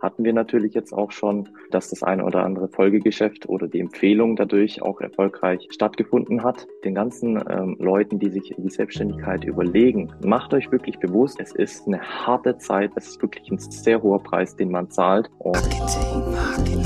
hatten wir natürlich jetzt auch schon, dass das eine oder andere Folgegeschäft oder die Empfehlung dadurch auch erfolgreich stattgefunden hat. Den ganzen ähm, Leuten, die sich die Selbstständigkeit überlegen, macht euch wirklich bewusst, es ist eine harte Zeit, es ist wirklich ein sehr hoher Preis, den man zahlt. Marketing,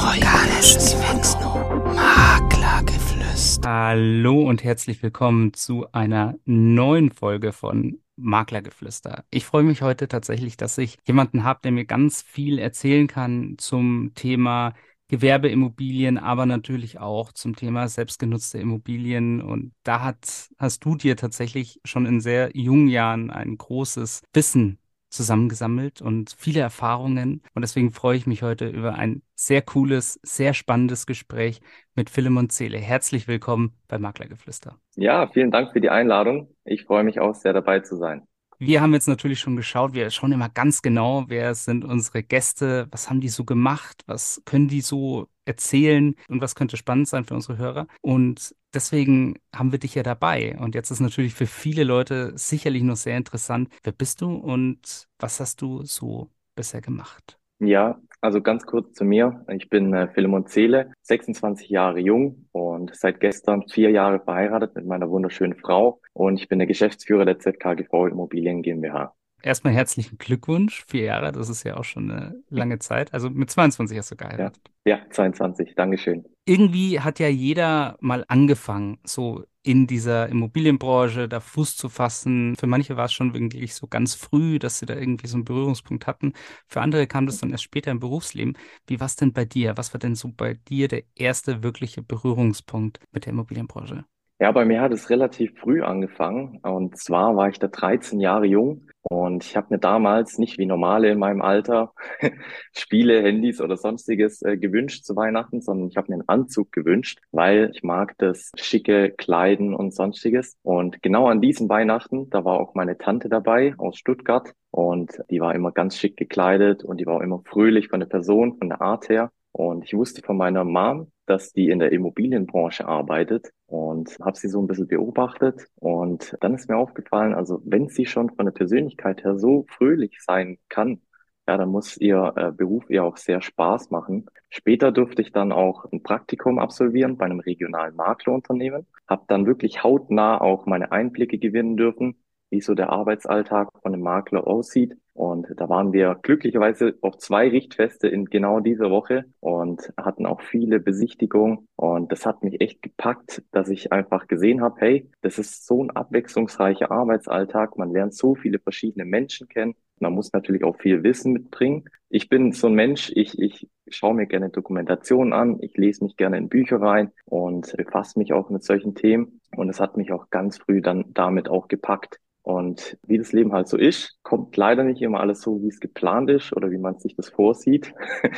Maklergeflüster. Hallo und herzlich willkommen zu einer neuen Folge von Maklergeflüster. Ich freue mich heute tatsächlich, dass ich jemanden habe, der mir ganz viel erzählen kann zum Thema Gewerbeimmobilien, aber natürlich auch zum Thema selbstgenutzte Immobilien. Und da hat, hast du dir tatsächlich schon in sehr jungen Jahren ein großes Wissen zusammengesammelt und viele Erfahrungen. Und deswegen freue ich mich heute über ein sehr cooles, sehr spannendes Gespräch mit Philemon Zele. Herzlich willkommen bei Maklergeflüster. Ja, vielen Dank für die Einladung. Ich freue mich auch sehr dabei zu sein. Wir haben jetzt natürlich schon geschaut, wir schauen immer ganz genau, wer sind unsere Gäste, was haben die so gemacht, was können die so erzählen und was könnte spannend sein für unsere Hörer. Und deswegen haben wir dich ja dabei. Und jetzt ist natürlich für viele Leute sicherlich noch sehr interessant, wer bist du und was hast du so bisher gemacht? Ja, also ganz kurz zu mir. Ich bin Philemon Zele, 26 Jahre jung und seit gestern vier Jahre verheiratet mit meiner wunderschönen Frau und ich bin der Geschäftsführer der ZKGV Immobilien GmbH. Erstmal herzlichen Glückwunsch, vier Jahre, das ist ja auch schon eine lange Zeit. Also mit 22 hast du geheiratet. Ja, ja 22, Dankeschön. Irgendwie hat ja jeder mal angefangen, so in dieser Immobilienbranche da Fuß zu fassen. Für manche war es schon wirklich so ganz früh, dass sie da irgendwie so einen Berührungspunkt hatten. Für andere kam das dann erst später im Berufsleben. Wie war es denn bei dir? Was war denn so bei dir der erste wirkliche Berührungspunkt mit der Immobilienbranche? Ja, bei mir hat es relativ früh angefangen. Und zwar war ich da 13 Jahre jung und ich habe mir damals nicht wie normale in meinem Alter Spiele, Handys oder sonstiges äh, gewünscht zu Weihnachten, sondern ich habe mir einen Anzug gewünscht, weil ich mag das schicke Kleiden und sonstiges. Und genau an diesem Weihnachten, da war auch meine Tante dabei aus Stuttgart und die war immer ganz schick gekleidet und die war auch immer fröhlich von der Person, von der Art her. Und ich wusste von meiner Mom, dass die in der Immobilienbranche arbeitet und habe sie so ein bisschen beobachtet. Und dann ist mir aufgefallen, also wenn sie schon von der Persönlichkeit her so fröhlich sein kann, ja, dann muss ihr äh, Beruf ihr auch sehr Spaß machen. Später durfte ich dann auch ein Praktikum absolvieren bei einem regionalen Maklerunternehmen, habe dann wirklich hautnah auch meine Einblicke gewinnen dürfen, wie so der Arbeitsalltag von einem Makler aussieht und da waren wir glücklicherweise auf zwei Richtfeste in genau dieser Woche und hatten auch viele Besichtigungen. Und das hat mich echt gepackt, dass ich einfach gesehen habe, hey, das ist so ein abwechslungsreicher Arbeitsalltag. Man lernt so viele verschiedene Menschen kennen. Man muss natürlich auch viel Wissen mitbringen. Ich bin so ein Mensch, ich, ich schaue mir gerne Dokumentationen an, ich lese mich gerne in Bücher rein und befasse mich auch mit solchen Themen. Und es hat mich auch ganz früh dann damit auch gepackt, und wie das Leben halt so ist, kommt leider nicht immer alles so, wie es geplant ist oder wie man sich das vorsieht.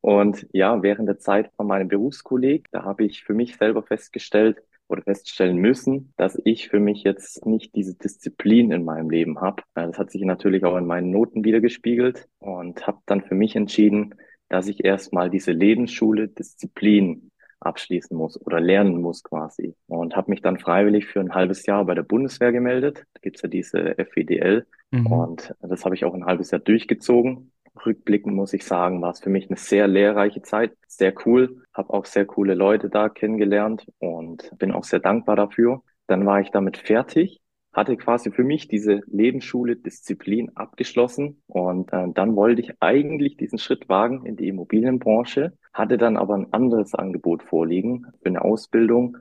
Und ja, während der Zeit von meinem Berufskolleg, da habe ich für mich selber festgestellt oder feststellen müssen, dass ich für mich jetzt nicht diese Disziplin in meinem Leben habe. Das hat sich natürlich auch in meinen Noten wiedergespiegelt und habe dann für mich entschieden, dass ich erstmal diese Lebensschule Disziplin abschließen muss oder lernen muss quasi. Und habe mich dann freiwillig für ein halbes Jahr bei der Bundeswehr gemeldet. Da gibt's ja diese FEDL. Mhm. Und das habe ich auch ein halbes Jahr durchgezogen. Rückblickend muss ich sagen, war es für mich eine sehr lehrreiche Zeit, sehr cool, habe auch sehr coole Leute da kennengelernt und bin auch sehr dankbar dafür. Dann war ich damit fertig hatte quasi für mich diese Lebensschule Disziplin abgeschlossen und äh, dann wollte ich eigentlich diesen Schritt wagen in die Immobilienbranche, hatte dann aber ein anderes Angebot vorliegen für eine Ausbildung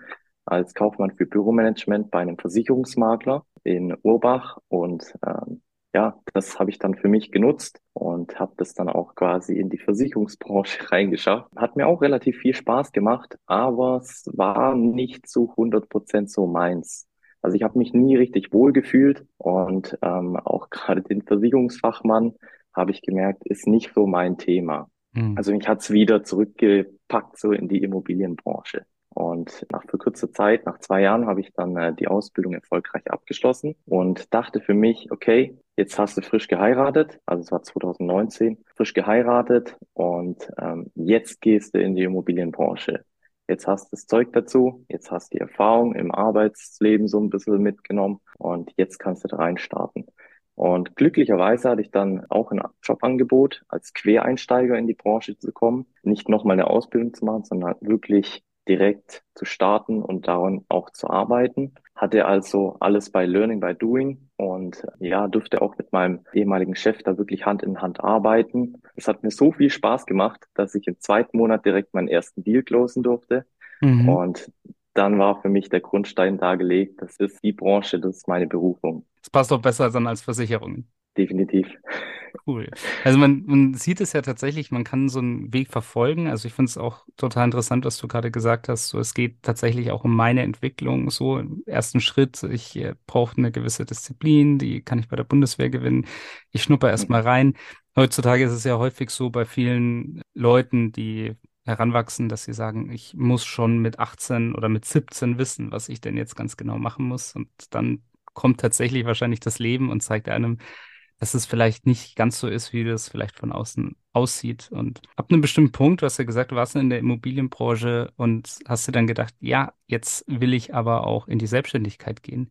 als Kaufmann für Büromanagement bei einem Versicherungsmakler in Urbach und ähm, ja, das habe ich dann für mich genutzt und habe das dann auch quasi in die Versicherungsbranche reingeschafft. Hat mir auch relativ viel Spaß gemacht, aber es war nicht zu 100 Prozent so meins. Also ich habe mich nie richtig wohl gefühlt und ähm, auch gerade den Versicherungsfachmann habe ich gemerkt, ist nicht so mein Thema. Mhm. Also mich hat's wieder zurückgepackt so in die Immobilienbranche. Und nach für kurzer Zeit, nach zwei Jahren, habe ich dann äh, die Ausbildung erfolgreich abgeschlossen und dachte für mich, okay, jetzt hast du frisch geheiratet, also es war 2019, frisch geheiratet und ähm, jetzt gehst du in die Immobilienbranche jetzt hast du das Zeug dazu, jetzt hast du die Erfahrung im Arbeitsleben so ein bisschen mitgenommen und jetzt kannst du da reinstarten. Und glücklicherweise hatte ich dann auch ein Jobangebot, als Quereinsteiger in die Branche zu kommen, nicht nochmal eine Ausbildung zu machen, sondern wirklich direkt zu starten und daran auch zu arbeiten. Hatte also alles bei Learning by Doing und ja, durfte auch mit meinem ehemaligen Chef da wirklich Hand in Hand arbeiten. Es hat mir so viel Spaß gemacht, dass ich im zweiten Monat direkt meinen ersten Deal closen durfte. Mhm. Und dann war für mich der Grundstein dargelegt, das ist die Branche, das ist meine Berufung. Das passt doch besser dann als Versicherungen. Definitiv. Cool. Also man, man sieht es ja tatsächlich, man kann so einen Weg verfolgen. Also ich finde es auch total interessant, was du gerade gesagt hast. So, es geht tatsächlich auch um meine Entwicklung. So im ersten Schritt, ich äh, brauche eine gewisse Disziplin, die kann ich bei der Bundeswehr gewinnen. Ich schnupper erstmal rein. Heutzutage ist es ja häufig so bei vielen Leuten, die heranwachsen, dass sie sagen, ich muss schon mit 18 oder mit 17 wissen, was ich denn jetzt ganz genau machen muss. Und dann kommt tatsächlich wahrscheinlich das Leben und zeigt einem, dass es vielleicht nicht ganz so ist, wie das vielleicht von außen aussieht. Und ab einem bestimmten Punkt, du hast ja gesagt, du warst in der Immobilienbranche und hast dir dann gedacht, ja, jetzt will ich aber auch in die Selbstständigkeit gehen.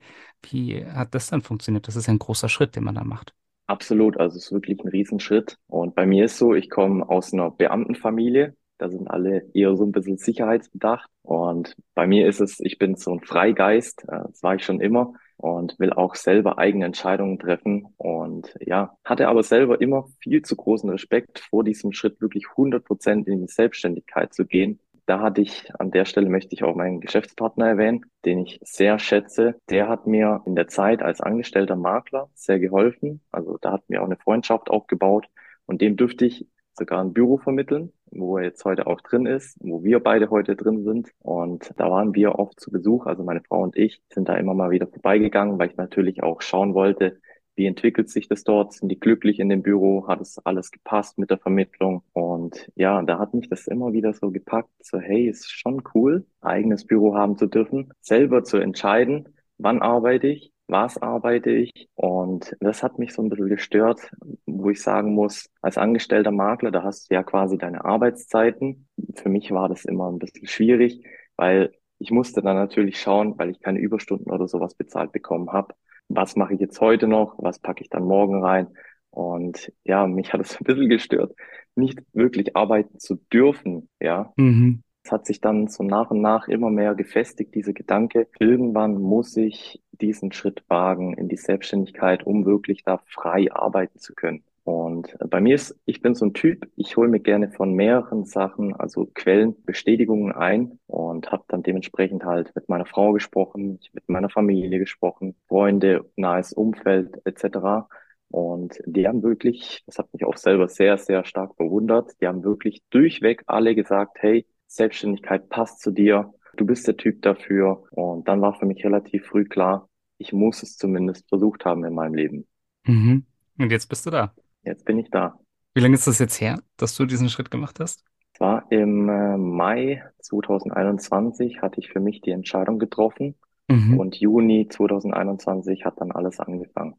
Wie hat das dann funktioniert? Das ist ein großer Schritt, den man da macht. Absolut, also es ist wirklich ein Riesenschritt. Und bei mir ist so, ich komme aus einer Beamtenfamilie. Da sind alle eher so ein bisschen sicherheitsbedacht. Und bei mir ist es, ich bin so ein Freigeist, äh, das war ich schon immer und will auch selber eigene Entscheidungen treffen. Und ja, hatte aber selber immer viel zu großen Respekt vor diesem Schritt, wirklich 100 Prozent in die Selbstständigkeit zu gehen. Da hatte ich, an der Stelle möchte ich auch meinen Geschäftspartner erwähnen, den ich sehr schätze. Der hat mir in der Zeit als angestellter Makler sehr geholfen. Also da hat mir auch eine Freundschaft aufgebaut und dem dürfte ich sogar ein Büro vermitteln, wo er jetzt heute auch drin ist, wo wir beide heute drin sind. Und da waren wir oft zu Besuch, also meine Frau und ich sind da immer mal wieder vorbeigegangen, weil ich natürlich auch schauen wollte, wie entwickelt sich das dort? Sind die glücklich in dem Büro? Hat es alles gepasst mit der Vermittlung? Und ja, da hat mich das immer wieder so gepackt, so hey, ist schon cool, eigenes Büro haben zu dürfen, selber zu entscheiden, wann arbeite ich, was arbeite ich. Und das hat mich so ein bisschen gestört, wo ich sagen muss, als angestellter Makler, da hast du ja quasi deine Arbeitszeiten. Für mich war das immer ein bisschen schwierig, weil ich musste dann natürlich schauen, weil ich keine Überstunden oder sowas bezahlt bekommen habe. Was mache ich jetzt heute noch? Was packe ich dann morgen rein? Und ja, mich hat es ein bisschen gestört, nicht wirklich arbeiten zu dürfen, ja. Mhm. Es hat sich dann so nach und nach immer mehr gefestigt, diese Gedanke, irgendwann muss ich diesen Schritt wagen in die Selbstständigkeit, um wirklich da frei arbeiten zu können. Und bei mir ist, ich bin so ein Typ, ich hole mir gerne von mehreren Sachen, also Quellen, Bestätigungen ein und habe dann dementsprechend halt mit meiner Frau gesprochen, mit meiner Familie gesprochen, Freunde, nahes Umfeld etc. Und die haben wirklich, das hat mich auch selber sehr, sehr stark bewundert, die haben wirklich durchweg alle gesagt, hey, Selbstständigkeit passt zu dir, du bist der Typ dafür. Und dann war für mich relativ früh klar, ich muss es zumindest versucht haben in meinem Leben. Mhm. Und jetzt bist du da. Jetzt bin ich da. Wie lange ist das jetzt her, dass du diesen Schritt gemacht hast? Es war im äh, Mai 2021 hatte ich für mich die Entscheidung getroffen mhm. und Juni 2021 hat dann alles angefangen.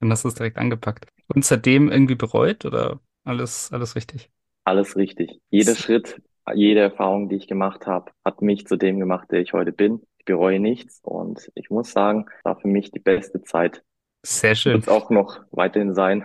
Dann hast du es direkt angepackt. Und seitdem irgendwie bereut oder alles, alles richtig? Alles richtig. Jeder Schritt jede Erfahrung, die ich gemacht habe, hat mich zu dem gemacht, der ich heute bin. Ich bereue nichts und ich muss sagen, war für mich die beste Zeit. Sehr schön. Wird es auch noch weiterhin sein.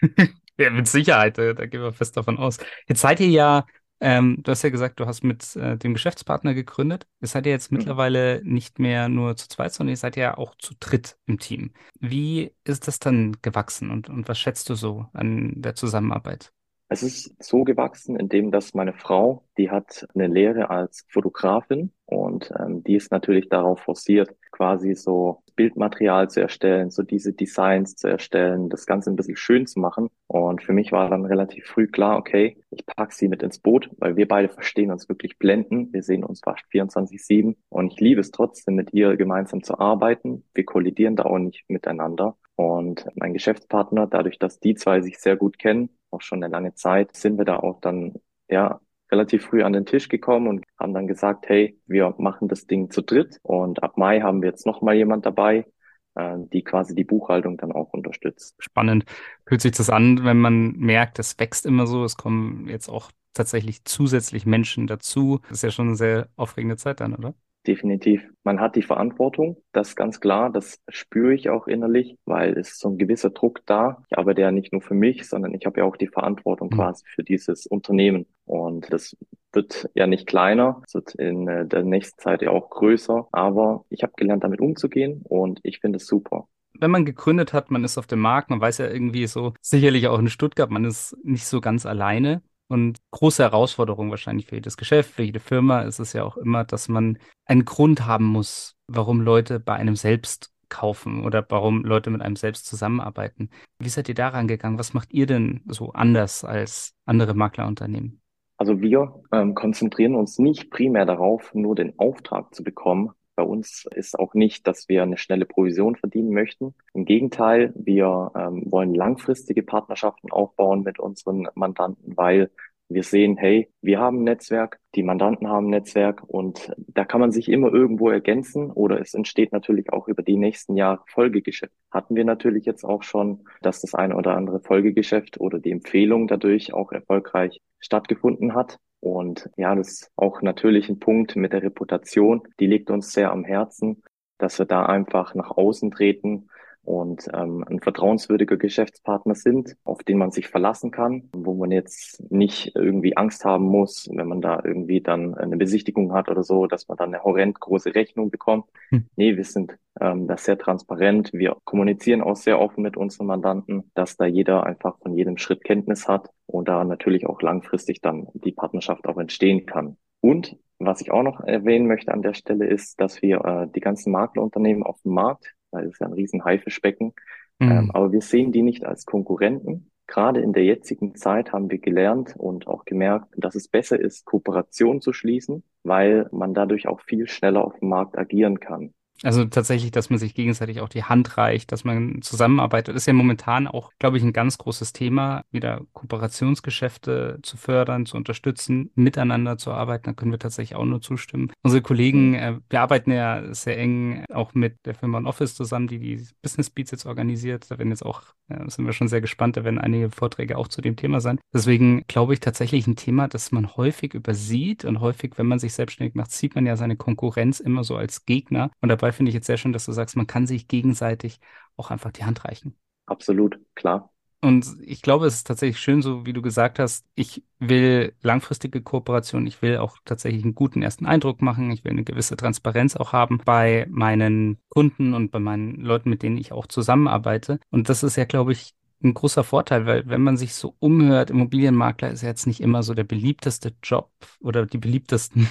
ja, mit Sicherheit, da, da, gehen wir fest davon aus. Jetzt seid ihr ja, ähm, du hast ja gesagt, du hast mit äh, dem Geschäftspartner gegründet. Ihr seid ja jetzt mhm. mittlerweile nicht mehr nur zu zweit, sondern ihr seid ja auch zu dritt im Team. Wie ist das dann gewachsen und, und was schätzt du so an der Zusammenarbeit? Es ist so gewachsen, indem dass meine Frau, die hat eine Lehre als Fotografin und ähm, die ist natürlich darauf forciert, quasi so Bildmaterial zu erstellen, so diese Designs zu erstellen, das Ganze ein bisschen schön zu machen. Und für mich war dann relativ früh klar, okay, ich pack sie mit ins Boot, weil wir beide verstehen uns wirklich blenden. Wir sehen uns fast 24-7 und ich liebe es trotzdem, mit ihr gemeinsam zu arbeiten. Wir kollidieren da auch nicht miteinander. Und mein Geschäftspartner, dadurch, dass die zwei sich sehr gut kennen, auch schon eine lange Zeit, sind wir da auch dann, ja, relativ früh an den Tisch gekommen und haben dann gesagt, hey, wir machen das Ding zu dritt und ab Mai haben wir jetzt noch mal jemand dabei, äh, die quasi die Buchhaltung dann auch unterstützt. Spannend. Fühlt sich das an, wenn man merkt, es wächst immer so, es kommen jetzt auch tatsächlich zusätzlich Menschen dazu. Das ist ja schon eine sehr aufregende Zeit dann, oder? Definitiv. Man hat die Verantwortung, das ist ganz klar, das spüre ich auch innerlich, weil es ist so ein gewisser Druck da. Ich arbeite ja nicht nur für mich, sondern ich habe ja auch die Verantwortung mhm. quasi für dieses Unternehmen. Und das wird ja nicht kleiner, es wird in äh, der nächsten Zeit ja auch größer. Aber ich habe gelernt, damit umzugehen und ich finde es super wenn man gegründet hat, man ist auf dem Markt, man weiß ja irgendwie so, sicherlich auch in Stuttgart, man ist nicht so ganz alleine. Und große Herausforderung wahrscheinlich für jedes Geschäft, für jede Firma ist es ja auch immer, dass man einen Grund haben muss, warum Leute bei einem selbst kaufen oder warum Leute mit einem selbst zusammenarbeiten. Wie seid ihr daran gegangen? Was macht ihr denn so anders als andere Maklerunternehmen? Also wir ähm, konzentrieren uns nicht primär darauf, nur den Auftrag zu bekommen, bei uns ist auch nicht, dass wir eine schnelle Provision verdienen möchten. Im Gegenteil, wir ähm, wollen langfristige Partnerschaften aufbauen mit unseren Mandanten, weil wir sehen, hey, wir haben ein Netzwerk, die Mandanten haben ein Netzwerk und da kann man sich immer irgendwo ergänzen oder es entsteht natürlich auch über die nächsten Jahre Folgegeschäft. Hatten wir natürlich jetzt auch schon, dass das eine oder andere Folgegeschäft oder die Empfehlung dadurch auch erfolgreich stattgefunden hat. Und ja, das ist auch natürlich ein Punkt mit der Reputation. Die liegt uns sehr am Herzen, dass wir da einfach nach außen treten und ähm, ein vertrauenswürdiger Geschäftspartner sind, auf den man sich verlassen kann, wo man jetzt nicht irgendwie Angst haben muss, wenn man da irgendwie dann eine Besichtigung hat oder so, dass man dann eine horrend große Rechnung bekommt. Hm. Nee, wir sind ähm, da sehr transparent. Wir kommunizieren auch sehr offen mit unseren Mandanten, dass da jeder einfach von jedem Schritt Kenntnis hat und da natürlich auch langfristig dann die Partnerschaft auch entstehen kann. Und was ich auch noch erwähnen möchte an der Stelle ist, dass wir äh, die ganzen Maklerunternehmen auf dem Markt weil es ja ein riesen Haifischbecken. Mhm. Ähm, aber wir sehen die nicht als Konkurrenten. Gerade in der jetzigen Zeit haben wir gelernt und auch gemerkt, dass es besser ist, Kooperation zu schließen, weil man dadurch auch viel schneller auf dem Markt agieren kann. Also tatsächlich, dass man sich gegenseitig auch die Hand reicht, dass man zusammenarbeitet, ist ja momentan auch, glaube ich, ein ganz großes Thema, wieder Kooperationsgeschäfte zu fördern, zu unterstützen, miteinander zu arbeiten. Da können wir tatsächlich auch nur zustimmen. Unsere Kollegen, mhm. äh, wir arbeiten ja sehr eng auch mit der Firma Office zusammen, die die Business Beats jetzt organisiert. Da werden jetzt auch, sind wir schon sehr gespannt, da werden einige Vorträge auch zu dem Thema sein. Deswegen glaube ich tatsächlich ein Thema, das man häufig übersieht und häufig, wenn man sich selbstständig macht, sieht man ja seine Konkurrenz immer so als Gegner und dabei finde ich jetzt sehr schön, dass du sagst, man kann sich gegenseitig auch einfach die Hand reichen. Absolut, klar. Und ich glaube, es ist tatsächlich schön, so wie du gesagt hast, ich will langfristige Kooperation, ich will auch tatsächlich einen guten ersten Eindruck machen, ich will eine gewisse Transparenz auch haben bei meinen Kunden und bei meinen Leuten, mit denen ich auch zusammenarbeite. Und das ist ja, glaube ich, ein großer Vorteil, weil wenn man sich so umhört, Immobilienmakler ist ja jetzt nicht immer so der beliebteste Job oder die beliebtesten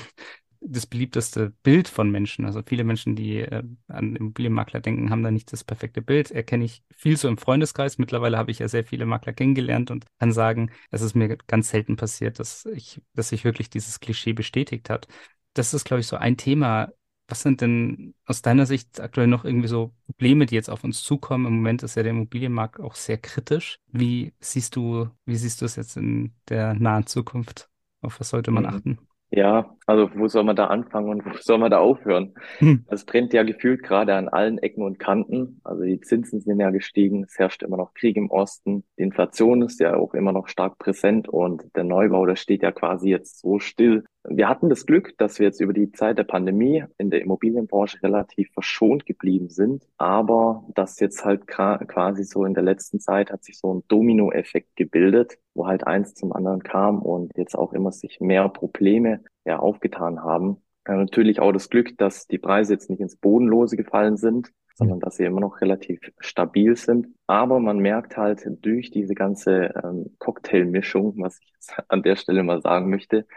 das beliebteste Bild von Menschen. Also viele Menschen, die äh, an Immobilienmakler denken, haben da nicht das perfekte Bild. Erkenne ich viel so im Freundeskreis. Mittlerweile habe ich ja sehr viele Makler kennengelernt und kann sagen, es ist mir ganz selten passiert, dass ich, dass sich wirklich dieses Klischee bestätigt hat. Das ist, glaube ich, so ein Thema. Was sind denn aus deiner Sicht aktuell noch irgendwie so Probleme, die jetzt auf uns zukommen? Im Moment ist ja der Immobilienmarkt auch sehr kritisch. Wie siehst du, wie siehst du es jetzt in der nahen Zukunft? Auf was sollte man mhm. achten? Ja, also wo soll man da anfangen und wo soll man da aufhören? Hm. Es brennt ja gefühlt gerade an allen Ecken und Kanten. Also die Zinsen sind ja gestiegen, es herrscht immer noch Krieg im Osten, die Inflation ist ja auch immer noch stark präsent und der Neubau, der steht ja quasi jetzt so still. Wir hatten das Glück, dass wir jetzt über die Zeit der Pandemie in der Immobilienbranche relativ verschont geblieben sind, aber das jetzt halt quasi so in der letzten Zeit hat sich so ein Dominoeffekt gebildet, wo halt eins zum anderen kam und jetzt auch immer sich mehr Probleme ja aufgetan haben. Ja, natürlich auch das Glück, dass die Preise jetzt nicht ins Bodenlose gefallen sind, sondern dass sie immer noch relativ stabil sind. Aber man merkt halt durch diese ganze ähm, Cocktailmischung, was ich jetzt an der Stelle mal sagen möchte,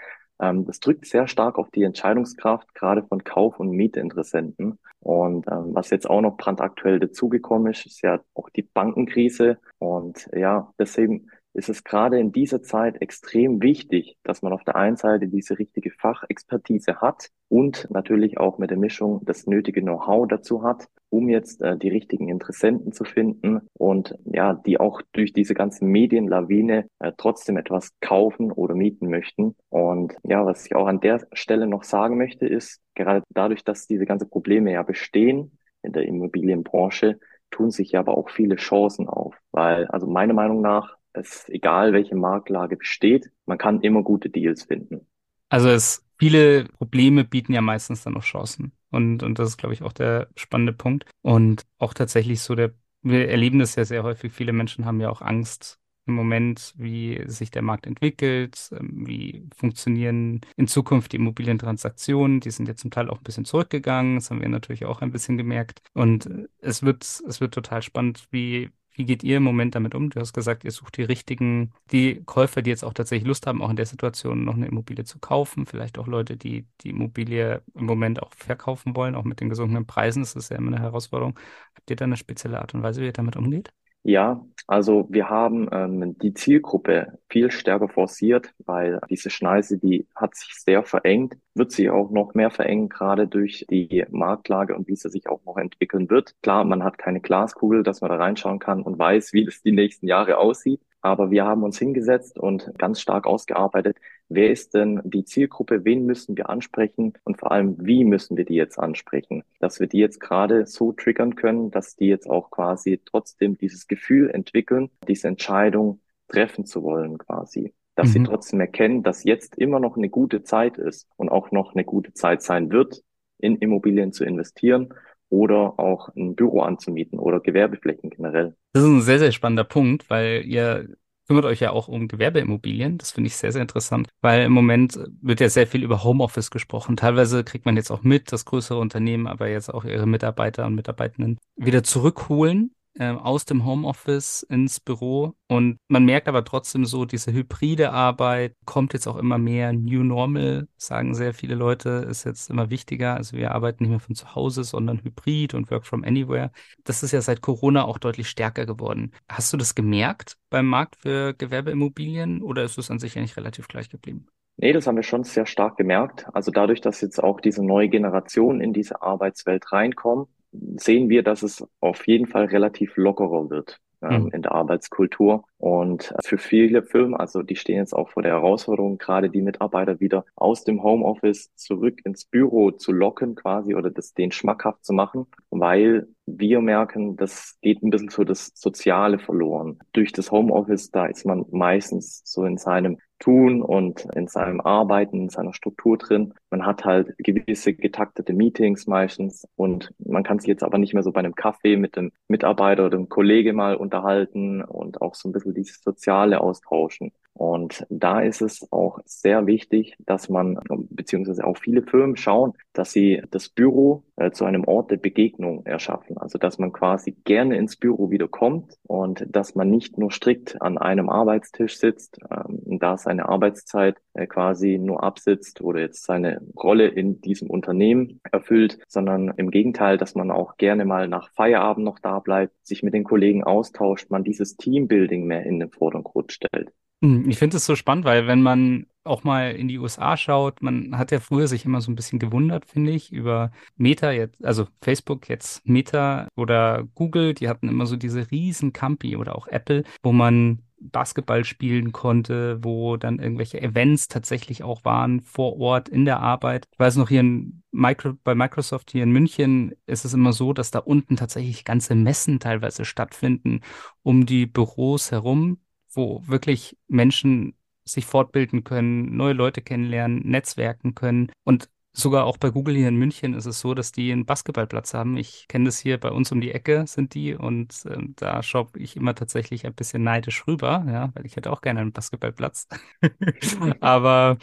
ähm, das drückt sehr stark auf die Entscheidungskraft, gerade von Kauf- und Mietinteressenten. Und ähm, was jetzt auch noch brandaktuell dazugekommen ist, ist ja auch die Bankenkrise. Und ja, deswegen ist es gerade in dieser Zeit extrem wichtig, dass man auf der einen Seite diese richtige Fachexpertise hat und natürlich auch mit der Mischung das nötige Know-how dazu hat, um jetzt äh, die richtigen Interessenten zu finden und ja, die auch durch diese ganze Medienlawine äh, trotzdem etwas kaufen oder mieten möchten. Und ja, was ich auch an der Stelle noch sagen möchte, ist, gerade dadurch, dass diese ganzen Probleme ja bestehen in der Immobilienbranche, tun sich ja aber auch viele Chancen auf, weil also meiner Meinung nach es egal, welche Marktlage besteht, man kann immer gute Deals finden. Also es viele Probleme bieten ja meistens dann auch Chancen. Und, und das ist, glaube ich, auch der spannende Punkt. Und auch tatsächlich so der, wir erleben das ja sehr häufig. Viele Menschen haben ja auch Angst im Moment, wie sich der Markt entwickelt, ähm, wie funktionieren in Zukunft die Immobilientransaktionen. Die sind ja zum Teil auch ein bisschen zurückgegangen. Das haben wir natürlich auch ein bisschen gemerkt. Und es wird, es wird total spannend, wie, wie geht ihr im Moment damit um? Du hast gesagt, ihr sucht die richtigen, die Käufer, die jetzt auch tatsächlich Lust haben, auch in der Situation noch eine Immobilie zu kaufen. Vielleicht auch Leute, die die Immobilie im Moment auch verkaufen wollen, auch mit den gesunkenen Preisen. Das ist ja immer eine Herausforderung. Habt ihr da eine spezielle Art und Weise, wie ihr damit umgeht? Ja, also wir haben ähm, die Zielgruppe viel stärker forciert, weil diese Schneise, die hat sich sehr verengt, wird sich auch noch mehr verengen, gerade durch die Marktlage und wie sie sich auch noch entwickeln wird. Klar, man hat keine Glaskugel, dass man da reinschauen kann und weiß, wie es die nächsten Jahre aussieht. Aber wir haben uns hingesetzt und ganz stark ausgearbeitet, wer ist denn die Zielgruppe, wen müssen wir ansprechen und vor allem, wie müssen wir die jetzt ansprechen, dass wir die jetzt gerade so triggern können, dass die jetzt auch quasi trotzdem dieses Gefühl entwickeln, diese Entscheidung treffen zu wollen quasi. Dass mhm. sie trotzdem erkennen, dass jetzt immer noch eine gute Zeit ist und auch noch eine gute Zeit sein wird, in Immobilien zu investieren oder auch ein Büro anzumieten oder Gewerbeflächen generell. Das ist ein sehr, sehr spannender Punkt, weil ihr kümmert euch ja auch um Gewerbeimmobilien. Das finde ich sehr, sehr interessant, weil im Moment wird ja sehr viel über Homeoffice gesprochen. Teilweise kriegt man jetzt auch mit, dass größere Unternehmen aber jetzt auch ihre Mitarbeiter und Mitarbeitenden wieder zurückholen äh, aus dem Homeoffice ins Büro. Und man merkt aber trotzdem so, diese hybride Arbeit kommt jetzt auch immer mehr. New Normal, sagen sehr viele Leute, ist jetzt immer wichtiger. Also wir arbeiten nicht mehr von zu Hause, sondern hybrid und Work from Anywhere. Das ist ja seit Corona auch deutlich stärker geworden. Hast du das gemerkt beim Markt für Gewerbeimmobilien oder ist es an sich eigentlich relativ gleich geblieben? Nee, das haben wir schon sehr stark gemerkt. Also dadurch, dass jetzt auch diese neue Generation in diese Arbeitswelt reinkommt, sehen wir, dass es auf jeden Fall relativ lockerer wird ähm, mhm. in der Arbeitskultur. Und für viele Firmen, also die stehen jetzt auch vor der Herausforderung, gerade die Mitarbeiter wieder aus dem Homeoffice zurück ins Büro zu locken quasi oder das den schmackhaft zu machen, weil wir merken, das geht ein bisschen so das Soziale verloren. Durch das Homeoffice, da ist man meistens so in seinem Tun und in seinem Arbeiten, in seiner Struktur drin. Man hat halt gewisse getaktete Meetings meistens und man kann sich jetzt aber nicht mehr so bei einem Kaffee mit dem Mitarbeiter oder dem Kollege mal unterhalten und auch so ein bisschen dieses Soziale austauschen. Und da ist es auch sehr wichtig, dass man, beziehungsweise auch viele Firmen schauen, dass sie das Büro äh, zu einem Ort der Begegnung erschaffen. Also, dass man quasi gerne ins Büro wieder kommt und dass man nicht nur strikt an einem Arbeitstisch sitzt, ähm, da seine Arbeitszeit äh, quasi nur absitzt oder jetzt seine Rolle in diesem Unternehmen erfüllt, sondern im Gegenteil, dass man auch gerne mal nach Feierabend noch da bleibt, sich mit den Kollegen austauscht, man dieses Teambuilding mehr in den Vordergrund stellt. Hm, ich finde es so spannend, weil wenn man auch mal in die USA schaut, man hat ja früher sich immer so ein bisschen gewundert, finde ich, über Meta jetzt, also Facebook jetzt Meta oder Google, die hatten immer so diese riesen Campi oder auch Apple, wo man Basketball spielen konnte, wo dann irgendwelche Events tatsächlich auch waren vor Ort in der Arbeit. Ich weiß noch hier in Micro, bei Microsoft hier in München ist es immer so, dass da unten tatsächlich ganze Messen teilweise stattfinden um die Büros herum wo wirklich Menschen sich fortbilden können, neue Leute kennenlernen, netzwerken können. Und sogar auch bei Google hier in München ist es so, dass die einen Basketballplatz haben. Ich kenne das hier bei uns um die Ecke sind die und äh, da schaue ich immer tatsächlich ein bisschen neidisch rüber, ja, weil ich hätte auch gerne einen Basketballplatz. Aber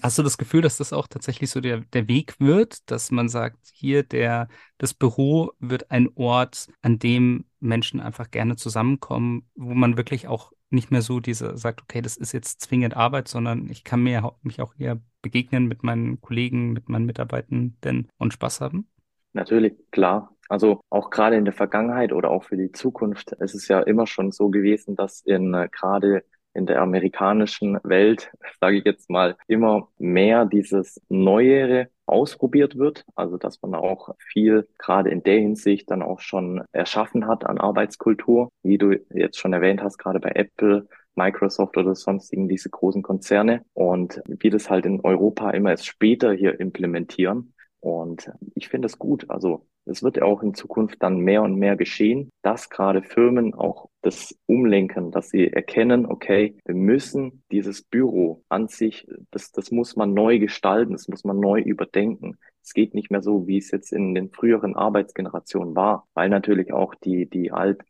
Hast du das Gefühl, dass das auch tatsächlich so der, der Weg wird, dass man sagt, hier der, das Büro wird ein Ort, an dem Menschen einfach gerne zusammenkommen, wo man wirklich auch nicht mehr so diese sagt, okay, das ist jetzt zwingend Arbeit, sondern ich kann mir mich auch hier begegnen mit meinen Kollegen, mit meinen Mitarbeitenden und Spaß haben? Natürlich, klar. Also auch gerade in der Vergangenheit oder auch für die Zukunft, es ist ja immer schon so gewesen, dass in äh, gerade in der amerikanischen Welt, sage ich jetzt mal, immer mehr dieses Neuere ausprobiert wird. Also dass man auch viel gerade in der Hinsicht dann auch schon erschaffen hat an Arbeitskultur, wie du jetzt schon erwähnt hast, gerade bei Apple, Microsoft oder sonstigen diese großen Konzerne und wie das halt in Europa immer erst später hier implementieren. Und ich finde es gut. Also es wird ja auch in Zukunft dann mehr und mehr geschehen, dass gerade Firmen auch das umlenken, dass sie erkennen, okay, wir müssen dieses Büro an sich, das, das muss man neu gestalten, das muss man neu überdenken. Es geht nicht mehr so, wie es jetzt in den früheren Arbeitsgenerationen war, weil natürlich auch die, die alt,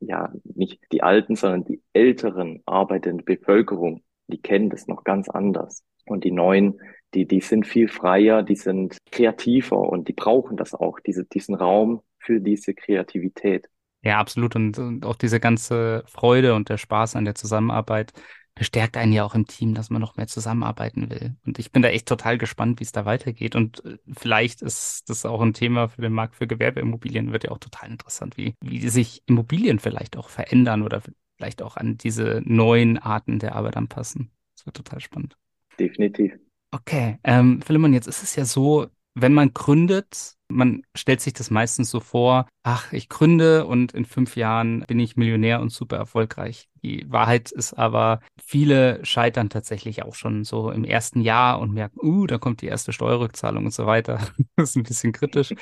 ja, nicht die alten, sondern die älteren arbeitende Bevölkerung, die kennen das noch ganz anders. Und die neuen, die, die sind viel freier, die sind kreativer und die brauchen das auch, diese, diesen Raum für diese Kreativität. Ja, absolut. Und, und auch diese ganze Freude und der Spaß an der Zusammenarbeit bestärkt einen ja auch im Team, dass man noch mehr zusammenarbeiten will. Und ich bin da echt total gespannt, wie es da weitergeht. Und äh, vielleicht ist das auch ein Thema für den Markt für Gewerbeimmobilien, wird ja auch total interessant, wie, wie sich Immobilien vielleicht auch verändern oder vielleicht auch an diese neuen Arten der Arbeit anpassen. Das wird total spannend. Definitiv. Okay, ähm, Philemon, jetzt ist es ja so, wenn man gründet, man stellt sich das meistens so vor, ach, ich gründe und in fünf Jahren bin ich Millionär und super erfolgreich. Die Wahrheit ist aber, viele scheitern tatsächlich auch schon so im ersten Jahr und merken, uh, da kommt die erste Steuerrückzahlung und so weiter. das ist ein bisschen kritisch.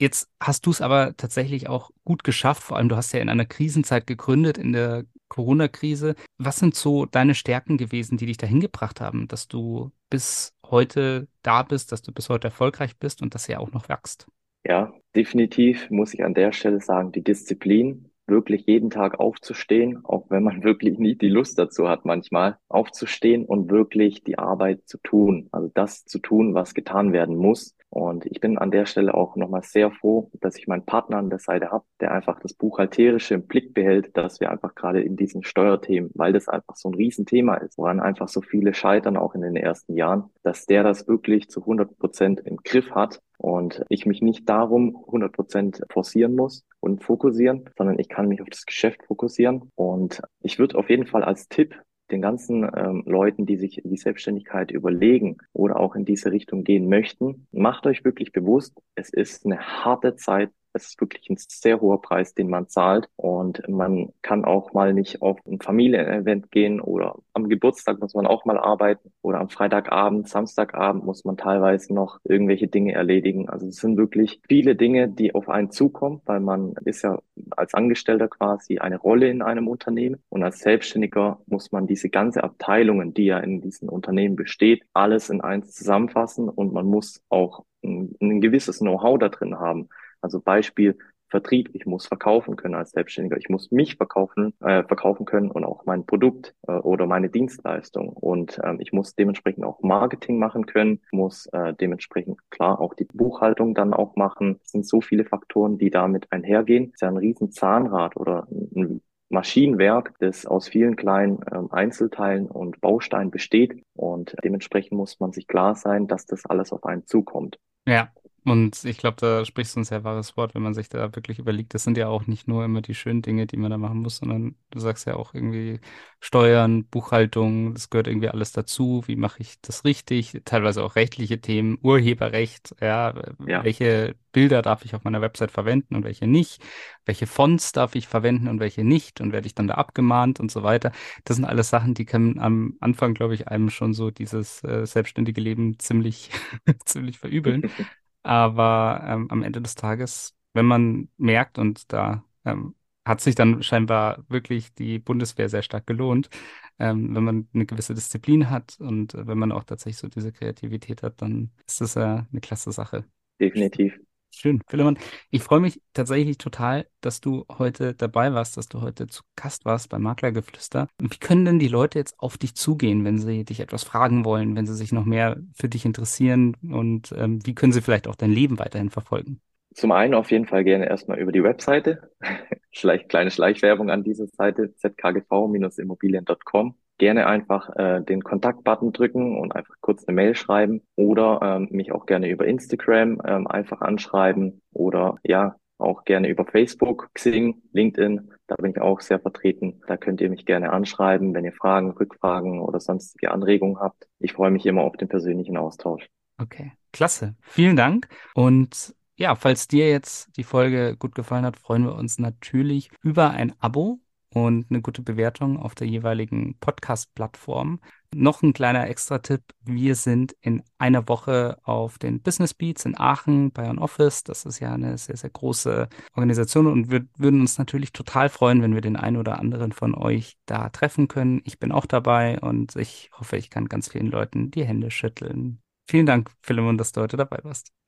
Jetzt hast du es aber tatsächlich auch gut geschafft. Vor allem, du hast ja in einer Krisenzeit gegründet, in der Corona-Krise. Was sind so deine Stärken gewesen, die dich dahin gebracht haben, dass du bis heute da bist, dass du bis heute erfolgreich bist und dass ja auch noch wächst? Ja, definitiv muss ich an der Stelle sagen, die Disziplin, wirklich jeden Tag aufzustehen, auch wenn man wirklich nie die Lust dazu hat, manchmal aufzustehen und wirklich die Arbeit zu tun. Also das zu tun, was getan werden muss. Und ich bin an der Stelle auch nochmal sehr froh, dass ich meinen Partner an der Seite habe, der einfach das Buchhalterische im Blick behält, dass wir einfach gerade in diesen Steuerthemen, weil das einfach so ein Riesenthema ist, woran einfach so viele scheitern, auch in den ersten Jahren, dass der das wirklich zu 100 Prozent im Griff hat und ich mich nicht darum 100 Prozent forcieren muss und fokussieren, sondern ich kann mich auf das Geschäft fokussieren. Und ich würde auf jeden Fall als Tipp den ganzen ähm, Leuten, die sich die Selbstständigkeit überlegen oder auch in diese Richtung gehen möchten, macht euch wirklich bewusst, es ist eine harte Zeit, es ist wirklich ein sehr hoher Preis, den man zahlt. Und man kann auch mal nicht auf ein Familienevent gehen oder am Geburtstag muss man auch mal arbeiten oder am Freitagabend, Samstagabend muss man teilweise noch irgendwelche Dinge erledigen. Also es sind wirklich viele Dinge, die auf einen zukommen, weil man ist ja als Angestellter quasi eine Rolle in einem Unternehmen und als Selbstständiger muss man diese ganze Abteilungen, die ja in diesen Unternehmen besteht, alles in eins zusammenfassen und man muss auch ein, ein gewisses Know-how da drin haben. Also Beispiel Vertrieb, ich muss verkaufen können als Selbstständiger, ich muss mich verkaufen, äh, verkaufen können und auch mein Produkt äh, oder meine Dienstleistung. Und ähm, ich muss dementsprechend auch Marketing machen können, muss äh, dementsprechend klar auch die Buchhaltung dann auch machen. Es sind so viele Faktoren, die damit einhergehen. Es ist ja ein riesen Zahnrad oder ein Maschinenwerk, das aus vielen kleinen ähm, Einzelteilen und Bausteinen besteht. Und dementsprechend muss man sich klar sein, dass das alles auf einen zukommt. Ja, und ich glaube, da sprichst du ein sehr wahres Wort, wenn man sich da wirklich überlegt. Das sind ja auch nicht nur immer die schönen Dinge, die man da machen muss, sondern du sagst ja auch irgendwie Steuern, Buchhaltung, das gehört irgendwie alles dazu. Wie mache ich das richtig? Teilweise auch rechtliche Themen, Urheberrecht, ja, ja. welche Bilder darf ich auf meiner Website verwenden und welche nicht? Welche Fonts darf ich verwenden und welche nicht? Und werde ich dann da abgemahnt und so weiter? Das sind alles Sachen, die können am Anfang, glaube ich, einem schon so dieses äh, selbstständige Leben ziemlich, ziemlich verübeln. Aber ähm, am Ende des Tages, wenn man merkt, und da ähm, hat sich dann scheinbar wirklich die Bundeswehr sehr stark gelohnt, ähm, wenn man eine gewisse Disziplin hat und äh, wenn man auch tatsächlich so diese Kreativität hat, dann ist das ja äh, eine klasse Sache. Definitiv. Schön, Philemon. Ich freue mich tatsächlich total, dass du heute dabei warst, dass du heute zu Gast warst beim Maklergeflüster. Wie können denn die Leute jetzt auf dich zugehen, wenn sie dich etwas fragen wollen, wenn sie sich noch mehr für dich interessieren und ähm, wie können sie vielleicht auch dein Leben weiterhin verfolgen? Zum einen auf jeden Fall gerne erstmal über die Webseite. Vielleicht kleine Schleichwerbung an dieser Seite, zkgv-immobilien.com gerne einfach äh, den Kontaktbutton drücken und einfach kurz eine Mail schreiben oder ähm, mich auch gerne über Instagram ähm, einfach anschreiben oder ja, auch gerne über Facebook, Xing, LinkedIn. Da bin ich auch sehr vertreten. Da könnt ihr mich gerne anschreiben, wenn ihr Fragen, Rückfragen oder sonstige Anregungen habt. Ich freue mich immer auf den persönlichen Austausch. Okay, klasse. Vielen Dank. Und ja, falls dir jetzt die Folge gut gefallen hat, freuen wir uns natürlich über ein Abo und eine gute Bewertung auf der jeweiligen Podcast-Plattform. Noch ein kleiner Extra-Tipp. Wir sind in einer Woche auf den Business Beats in Aachen bei On Office. Das ist ja eine sehr, sehr große Organisation und wir würden uns natürlich total freuen, wenn wir den einen oder anderen von euch da treffen können. Ich bin auch dabei und ich hoffe, ich kann ganz vielen Leuten die Hände schütteln. Vielen Dank, Philemon, dass du heute dabei warst.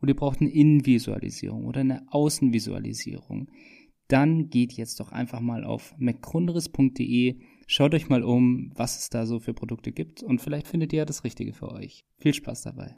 oder ihr braucht eine Innenvisualisierung oder eine Außenvisualisierung, dann geht jetzt doch einfach mal auf mcgrundriss.de, schaut euch mal um, was es da so für Produkte gibt und vielleicht findet ihr ja das Richtige für euch. Viel Spaß dabei.